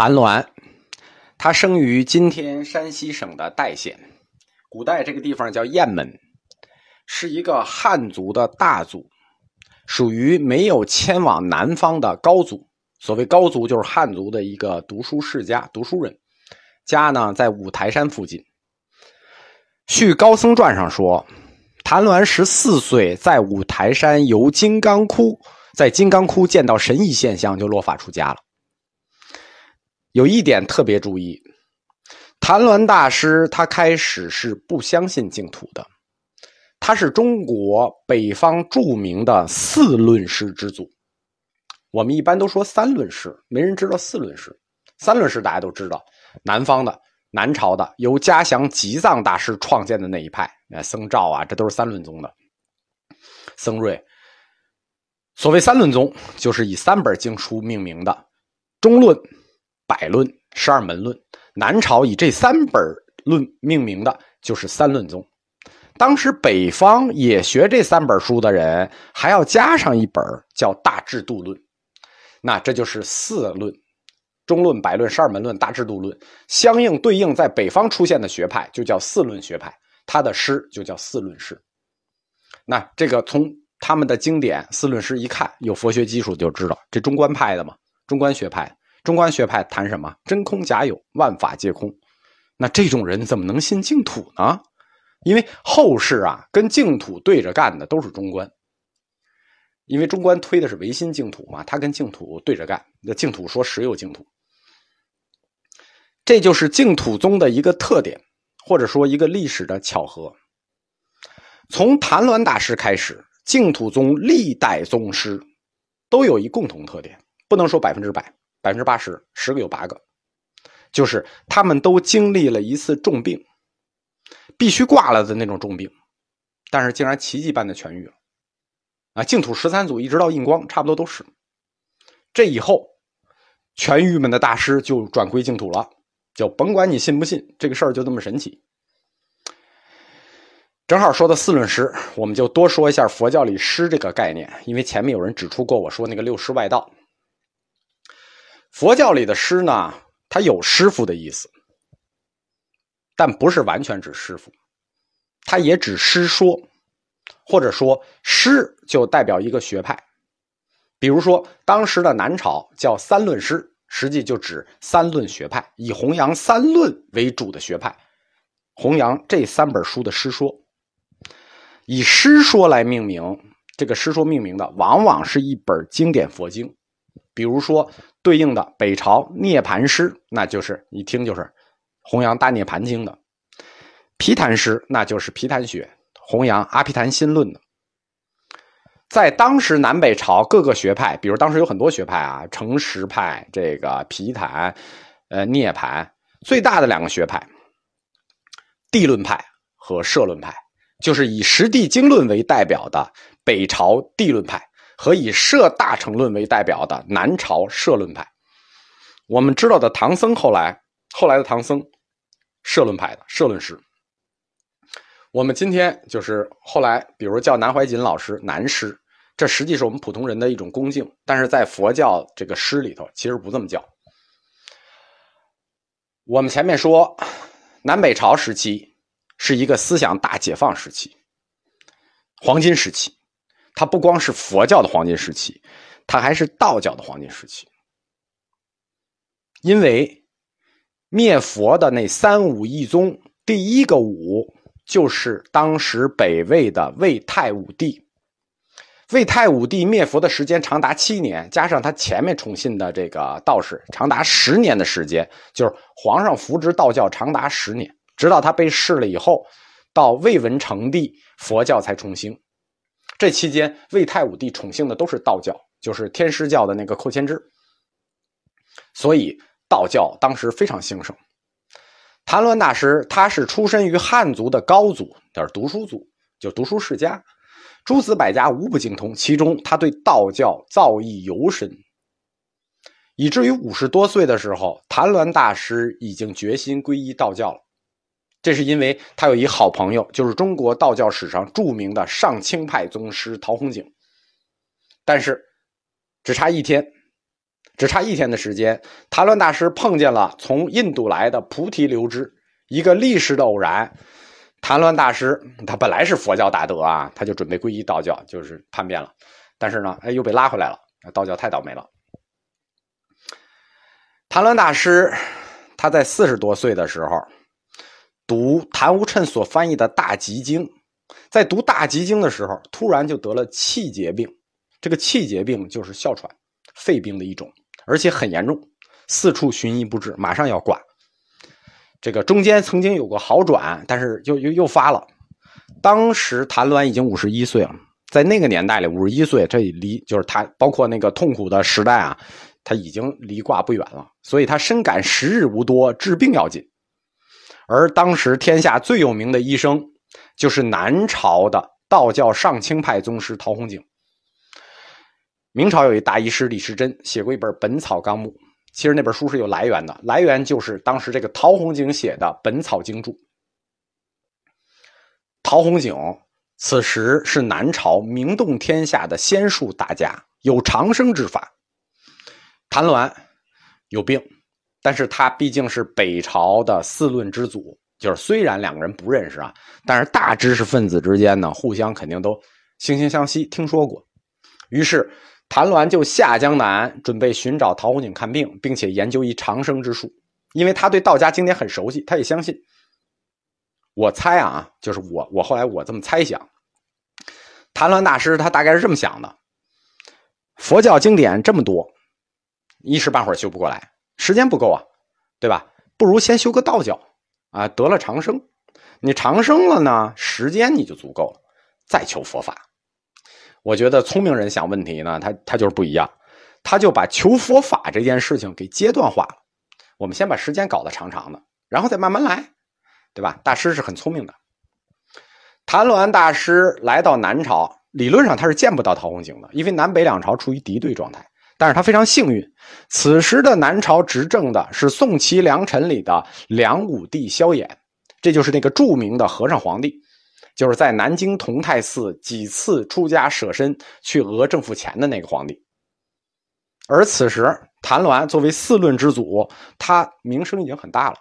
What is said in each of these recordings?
谭鸾，他生于今天山西省的代县，古代这个地方叫雁门，是一个汉族的大族，属于没有迁往南方的高族。所谓高族，就是汉族的一个读书世家、读书人。家呢在五台山附近。《续高僧传》上说，谭鸾十四岁在五台山游金刚窟，在金刚窟见到神异现象，就落发出家了。有一点特别注意，谭鸾大师他开始是不相信净土的，他是中国北方著名的四论师之祖。我们一般都说三论师，没人知道四论师。三论师大家都知道，南方的南朝的由嘉祥吉藏大师创建的那一派，那僧肇啊，这都是三论宗的。僧瑞，所谓三论宗，就是以三本经书命名的，中论。百论、十二门论，南朝以这三本论命名的，就是三论宗。当时北方也学这三本书的人，还要加上一本叫《大制度论》，那这就是四论：中论、百论、十二门论、大制度论。相应对应在北方出现的学派，就叫四论学派。他的诗就叫四论诗。那这个从他们的经典四论诗一看，有佛学基础就知道，这中观派的嘛，中观学派。中观学派谈什么？真空假有，万法皆空。那这种人怎么能信净土呢？因为后世啊，跟净土对着干的都是中观。因为中观推的是唯心净土嘛，他跟净土对着干。那净土说实有净土，这就是净土宗的一个特点，或者说一个历史的巧合。从谭鸾大师开始，净土宗历代宗师都有一共同特点，不能说百分之百。百分之八十，十个有八个，就是他们都经历了一次重病，必须挂了的那种重病，但是竟然奇迹般的痊愈了。啊，净土十三祖一直到印光，差不多都是。这以后，痊愈们的大师就转归净土了，就甭管你信不信，这个事儿就这么神奇。正好说到四论师，我们就多说一下佛教里师这个概念，因为前面有人指出过，我说那个六师外道。佛教里的师呢，它有师傅的意思，但不是完全指师傅，它也指师说，或者说师就代表一个学派。比如说，当时的南朝叫三论师，实际就指三论学派，以弘扬三论为主的学派，弘扬这三本书的师说，以师说来命名。这个师说命名的，往往是一本经典佛经。比如说，对应的北朝涅盘师，那就是一听就是弘扬大涅盘经的；毗昙师，那就是毗昙学，弘扬阿毗昙心论的。在当时南北朝各个学派，比如当时有很多学派啊，成实派、这个毗昙、呃涅盘，最大的两个学派，地论派和社论派，就是以实地经论为代表的北朝地论派。和以社大乘论为代表的南朝社论派，我们知道的唐僧后来后来的唐僧，社论派的社论师。我们今天就是后来，比如叫南怀瑾老师南师，这实际是我们普通人的一种恭敬，但是在佛教这个诗里头，其实不这么叫。我们前面说，南北朝时期是一个思想大解放时期，黄金时期。它不光是佛教的黄金时期，它还是道教的黄金时期。因为灭佛的那三武一宗，第一个武就是当时北魏的魏太武帝。魏太武帝灭佛的时间长达七年，加上他前面宠信的这个道士，长达十年的时间，就是皇上扶植道教长达十年，直到他被弑了以后，到魏文成帝，佛教才重兴。这期间，魏太武帝宠幸的都是道教，就是天师教的那个寇谦之，所以道教当时非常兴盛。谭鸾大师他是出身于汉族的高祖，就是读书族，就读书世家，诸子百家无不精通，其中他对道教造诣尤深，以至于五十多岁的时候，谭鸾大师已经决心皈依道教了。这是因为他有一好朋友，就是中国道教史上著名的上清派宗师陶弘景。但是，只差一天，只差一天的时间，谭鸾大师碰见了从印度来的菩提流支，一个历史的偶然。谭鸾大师他本来是佛教大德啊，他就准备皈依道教，就是叛变了，但是呢，哎，又被拉回来了。道教太倒霉了。谭鸾大师他在四十多岁的时候读谭无琛所翻译的《大集经》，在读《大集经》的时候，突然就得了气结病。这个气结病就是哮喘。肺病的一种，而且很严重，四处寻医不治，马上要挂。这个中间曾经有过好转，但是又又又发了。当时谭鸾已经五十一岁了，在那个年代里，五十一岁这离就是他包括那个痛苦的时代啊，他已经离挂不远了。所以他深感时日无多，治病要紧。而当时天下最有名的医生，就是南朝的道教上清派宗师陶弘景。明朝有一大医师李时珍写过一本《本草纲目》，其实那本书是有来源的，来源就是当时这个陶弘景写的《本草经注》。陶弘景此时是南朝名动天下的仙术大家，有长生之法。谭鸾有病，但是他毕竟是北朝的四论之祖，就是虽然两个人不认识啊，但是大知识分子之间呢，互相肯定都惺惺相惜，听说过，于是。谭鸾就下江南，准备寻找陶弘景看病，并且研究一长生之术，因为他对道家经典很熟悉，他也相信。我猜啊，就是我我后来我这么猜想，谭鸾大师他大概是这么想的：佛教经典这么多，一时半会儿修不过来，时间不够啊，对吧？不如先修个道教啊，得了长生，你长生了呢，时间你就足够了，再求佛法。我觉得聪明人想问题呢，他他就是不一样，他就把求佛法这件事情给阶段化了。我们先把时间搞得长长的，然后再慢慢来，对吧？大师是很聪明的。谭鸾大师来到南朝，理论上他是见不到陶弘景的，因为南北两朝处于敌对状态。但是他非常幸运，此时的南朝执政的是宋齐梁陈里的梁武帝萧衍，这就是那个著名的和尚皇帝。就是在南京同泰寺几次出家舍身去讹政府钱的那个皇帝，而此时谭鸾作为四论之祖，他名声已经很大了。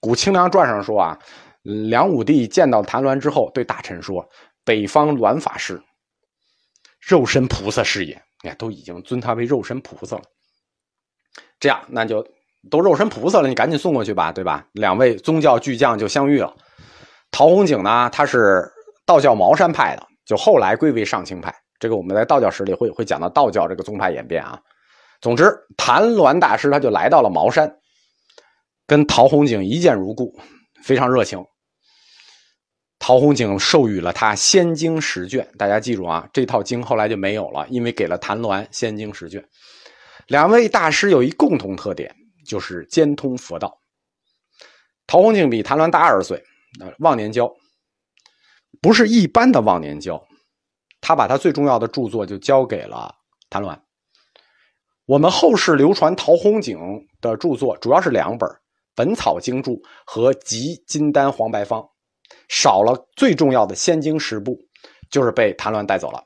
古清凉传上说啊，梁武帝见到谭鸾之后，对大臣说：“北方鸾法师，肉身菩萨是也。”哎，都已经尊他为肉身菩萨了。这样，那就都肉身菩萨了，你赶紧送过去吧，对吧？两位宗教巨匠就相遇了。陶弘景呢，他是道教茅山派的，就后来归为上清派。这个我们在道教史里会会讲到道教这个宗派演变啊。总之，谭鸾大师他就来到了茅山，跟陶弘景一见如故，非常热情。陶弘景授予了他仙经十卷，大家记住啊，这套经后来就没有了，因为给了谭鸾仙经十卷。两位大师有一共同特点，就是兼通佛道。陶弘景比谭鸾大二十岁。忘年交，不是一般的忘年交，他把他最重要的著作就交给了谭鸾。我们后世流传陶弘景的著作主要是两本《本草经注》和《集金丹黄白方》，少了最重要的仙经十部，就是被谭鸾带走了。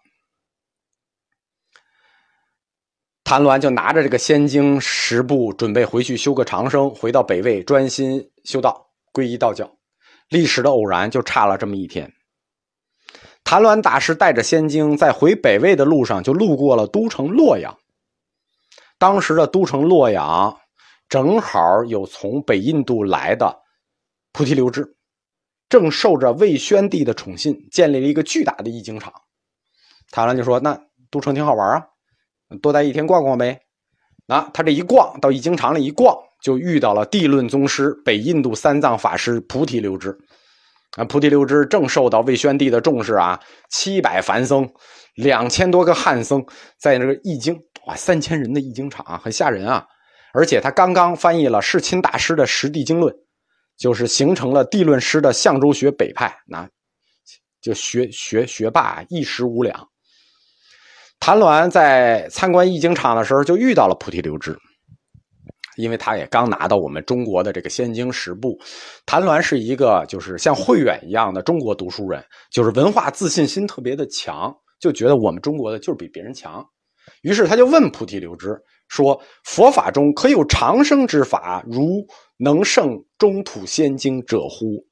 谭鸾就拿着这个仙经十部，准备回去修个长生，回到北魏专心修道，皈依道教。历史的偶然就差了这么一天。谭鸾大师带着仙经在回北魏的路上，就路过了都城洛阳。当时的都城洛阳正好有从北印度来的菩提流支，正受着魏宣帝的宠信，建立了一个巨大的译经场。谭鸾就说：“那都城挺好玩啊，多待一天逛逛呗。”那他这一逛到译经场里一逛。就遇到了地论宗师北印度三藏法师菩提流支，啊，菩提流支正受到魏宣帝的重视啊，七百梵僧，两千多个汉僧在那个译经，哇，三千人的译经场啊很吓人啊！而且他刚刚翻译了世亲大师的《十地经论》，就是形成了地论师的象州学北派，那就学学学霸一时无两。谭鸾在参观译经场的时候，就遇到了菩提流支。因为他也刚拿到我们中国的这个仙经十部，谭鸾是一个就是像慧远一样的中国读书人，就是文化自信心特别的强，就觉得我们中国的就是比别人强。于是他就问菩提流支说：“佛法中可有长生之法，如能胜中土仙经者乎？”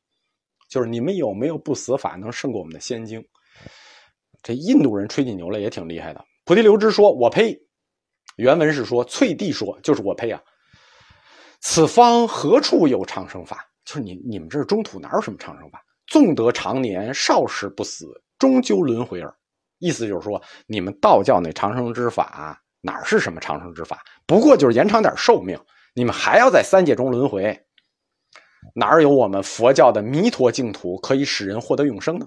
就是你们有没有不死法能胜过我们的仙经？这印度人吹起牛来也挺厉害的。菩提流支说：“我呸！”原文是说：“翠帝说，就是我呸啊！此方何处有长生法？就是你你们这中土哪有什么长生法？纵得长年，少时不死，终究轮回耳。意思就是说，你们道教那长生之法哪是什么长生之法？不过就是延长点寿命，你们还要在三界中轮回。”哪有我们佛教的弥陀净土可以使人获得永生呢？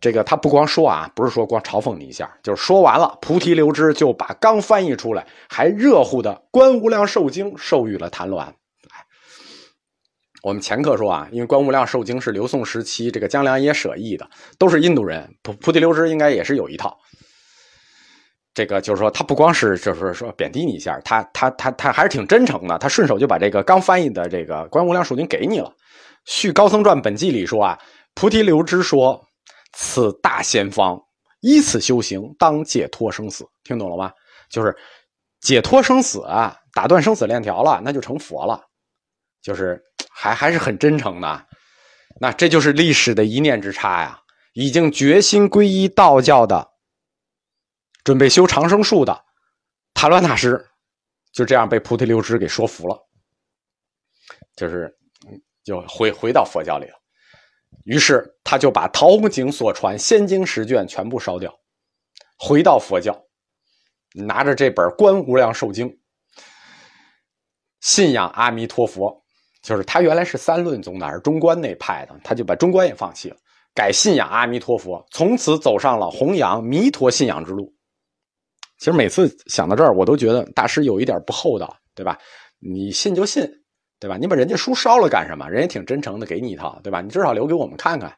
这个他不光说啊，不是说光嘲讽你一下，就是说完了，菩提流支就把刚翻译出来还热乎的《观无量寿经》授予了谭鸾。我们前课说啊，因为《观无量寿经》是刘宋时期这个江良耶舍译的，都是印度人，菩菩提流支应该也是有一套。这个就是说，他不光是就是说贬低你一下，他他他他还是挺真诚的。他顺手就把这个刚翻译的这个《观无量寿经》给你了。《续高僧传本纪》里说啊，菩提流支说：“此大仙方，依此修行，当解脱生死。”听懂了吗？就是解脱生死啊，打断生死链条了，那就成佛了。就是还还是很真诚的。那这就是历史的一念之差呀，已经决心皈依道教的。准备修长生术的谭鸾大师，就这样被菩提流支给说服了，就是就回回到佛教里了。于是他就把陶弘景所传仙经十卷全部烧掉，回到佛教，拿着这本《观无量寿经》，信仰阿弥陀佛。就是他原来是三论宗的，是中观那派的，他就把中观也放弃了，改信仰阿弥陀佛，从此走上了弘扬弥陀信仰之路。其实每次想到这儿，我都觉得大师有一点不厚道，对吧？你信就信，对吧？你把人家书烧了干什么？人家挺真诚的，给你一套，对吧？你至少留给我们看看，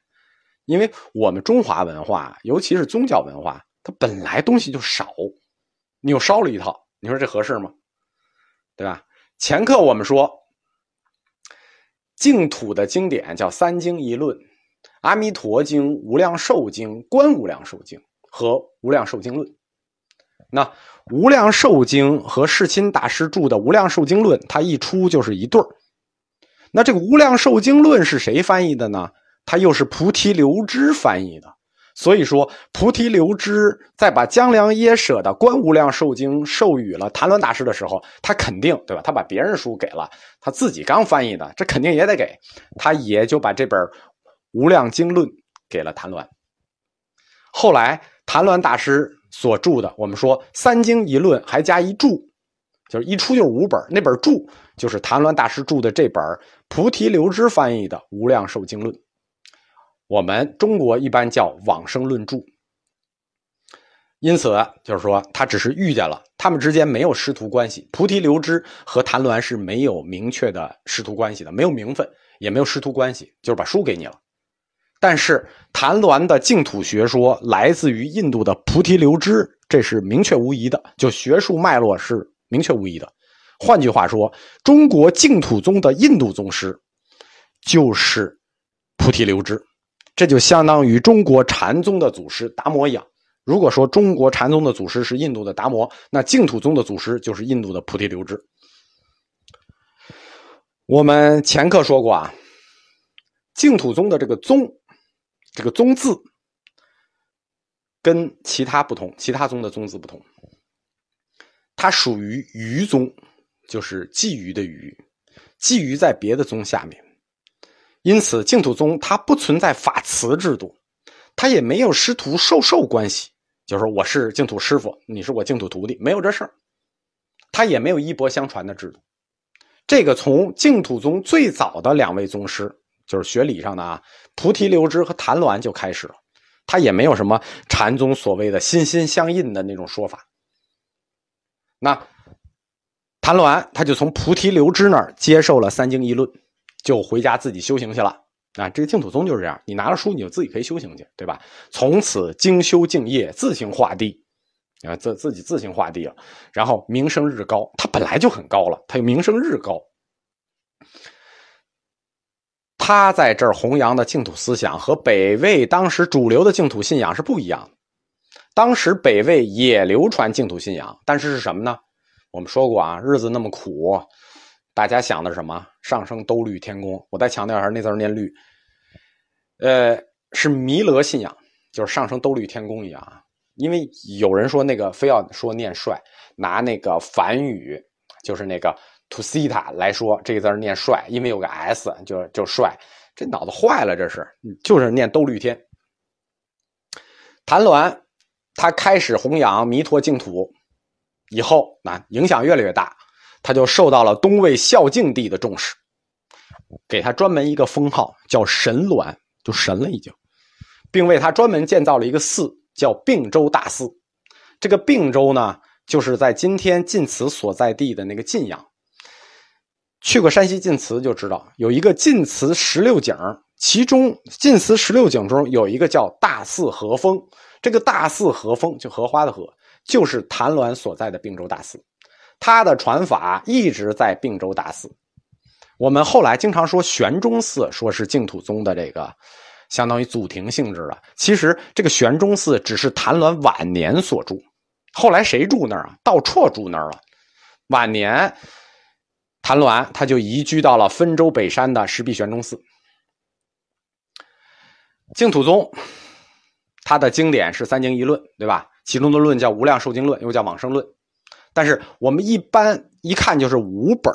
因为我们中华文化，尤其是宗教文化，它本来东西就少，你又烧了一套，你说这合适吗？对吧？前课我们说，净土的经典叫三经一论，《阿弥陀经》《无量寿经》《观无量寿经》和《无量寿经论》。那《无量寿经》和世亲大师著的《无量寿经论》，它一出就是一对儿。那这个《无量寿经论》是谁翻译的呢？它又是菩提流支翻译的。所以说，菩提流支在把江良耶舍的《观无量寿经》授予了谭鸾大师的时候，他肯定对吧？他把别人书给了，他自己刚翻译的，这肯定也得给。他也就把这本《无量经论》给了谭鸾。后来，谭鸾大师。所著的，我们说三经一论，还加一注，就是一出就是五本。那本注就是谭鸾大师著的这本菩提流支翻译的《无量寿经论》，我们中国一般叫《往生论注》。因此，就是说他只是遇见了，他们之间没有师徒关系。菩提流支和谭鸾是没有明确的师徒关系的，没有名分，也没有师徒关系，就是把书给你了。但是谭鸾的净土学说来自于印度的菩提流支，这是明确无疑的，就学术脉络是明确无疑的。换句话说，中国净土宗的印度宗师就是菩提流支，这就相当于中国禅宗的祖师达摩一样。如果说中国禅宗的祖师是印度的达摩，那净土宗的祖师就是印度的菩提流支。我们前课说过啊，净土宗的这个宗。这个宗字跟其他不同，其他宗的宗字不同，它属于余宗，就是鲫鱼的鱼，鲫鱼在别的宗下面，因此净土宗它不存在法慈制度，它也没有师徒授受关系，就是说我是净土师傅，你是我净土徒弟，没有这事儿，它也没有衣钵相传的制度，这个从净土宗最早的两位宗师。就是学理上的啊，菩提流支和谭鸾就开始了，他也没有什么禅宗所谓的心心相印的那种说法。那谭鸾他就从菩提流支那儿接受了三经一论，就回家自己修行去了。啊，这个净土宗就是这样，你拿了书你就自己可以修行去，对吧？从此精修敬业，自行化地，啊，自自己自行化地了，然后名声日高，他本来就很高了，他又名声日高。他在这儿弘扬的净土思想和北魏当时主流的净土信仰是不一样的。当时北魏也流传净土信仰，但是是什么呢？我们说过啊，日子那么苦，大家想的是什么？上升兜率天宫。我再强调一下，那字念律，呃，是弥勒信仰，就是上升兜率天宫一样啊。因为有人说那个非要说念帅，拿那个梵语，就是那个 to sita 来说，这个字念帅，因为有个 s 就就帅，这脑子坏了，这是就是念兜率天。谭鸾他开始弘扬弥陀净土以后，那影响越来越大，他就受到了东魏孝敬帝的重视，给他专门一个封号叫神鸾，就神了已经，并为他专门建造了一个寺。叫并州大寺，这个并州呢，就是在今天晋祠所在地的那个晋阳。去过山西晋祠就知道，有一个晋祠十六景，其中晋祠十六景中有一个叫大寺荷风。这个大寺荷风就荷花的荷，就是谭鸾所在的并州大寺。他的传法一直在并州大寺。我们后来经常说玄中寺，说是净土宗的这个。相当于祖庭性质的，其实这个玄中寺只是谭鸾晚年所住，后来谁住那儿啊？道绰住那儿了。晚年，谭鸾他就移居到了汾州北山的石壁玄中寺。净土宗，它的经典是三经一论，对吧？其中的论叫《无量寿经论》，又叫《往生论》，但是我们一般一看就是五本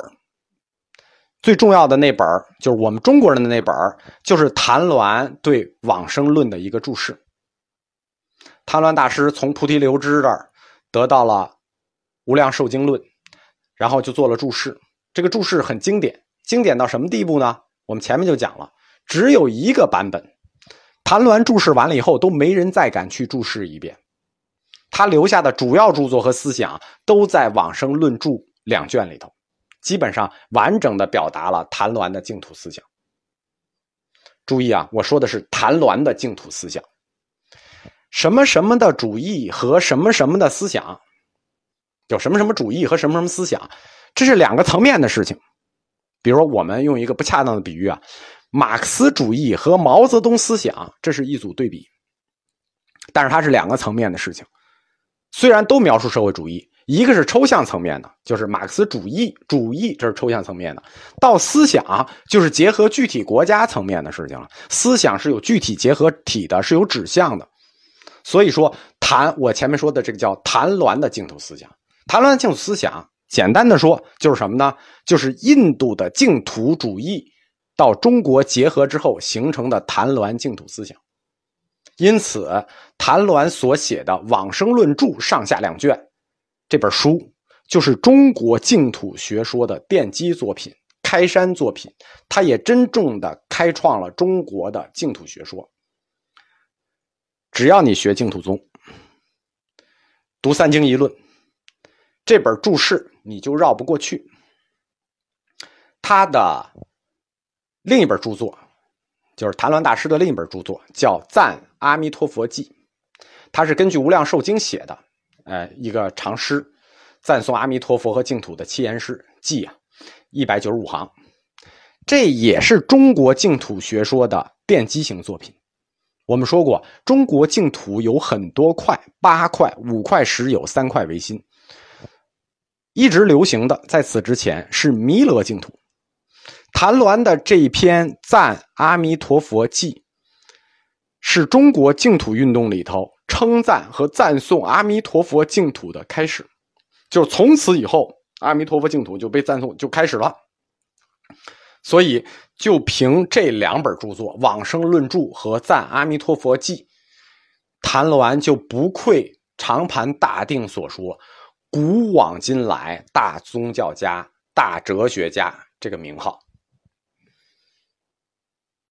最重要的那本就是我们中国人的那本就是谭鸾对往生论的一个注释。谭鸾大师从菩提流支这儿得到了《无量寿经论》，然后就做了注释。这个注释很经典，经典到什么地步呢？我们前面就讲了，只有一个版本，谭鸾注释完了以后，都没人再敢去注释一遍。他留下的主要著作和思想都在《往生论注》两卷里头。基本上完整的表达了谭鸾的净土思想。注意啊，我说的是谭鸾的净土思想。什么什么的主义和什么什么的思想，有什么什么主义和什么什么思想，这是两个层面的事情。比如说，我们用一个不恰当的比喻啊，马克思主义和毛泽东思想，这是一组对比，但是它是两个层面的事情。虽然都描述社会主义。一个是抽象层面的，就是马克思主义主义，这是抽象层面的；到思想，就是结合具体国家层面的事情了。思想是有具体结合体的，是有指向的。所以说，谈我前面说的这个叫谈鸾的净土思想。谈鸾净土思想，简单的说就是什么呢？就是印度的净土主义到中国结合之后形成的谈鸾净土思想。因此，谭鸾所写的《往生论注》上下两卷。这本书就是中国净土学说的奠基作品、开山作品，它也真正的开创了中国的净土学说。只要你学净土宗，读三经一论，这本注释你就绕不过去。他的另一本著作，就是谭鸾大师的另一本著作，叫《赞阿弥陀佛记》，他是根据《无量寿经》写的。呃，一个长诗，赞颂阿弥陀佛和净土的七言诗记啊，一百九十五行，这也是中国净土学说的奠基型作品。我们说过，中国净土有很多块，八块、五块石有三块为心。一直流行的，在此之前是弥勒净土。谭鸾的这一篇赞阿弥陀佛记，是中国净土运动里头。称赞和赞颂阿弥陀佛净土的开始，就从此以后，阿弥陀佛净土就被赞颂就开始了。所以，就凭这两本著作《往生论注》和《赞阿弥陀佛记》，谭鸾就不愧长盘大定所说“古往今来大宗教家、大哲学家”这个名号。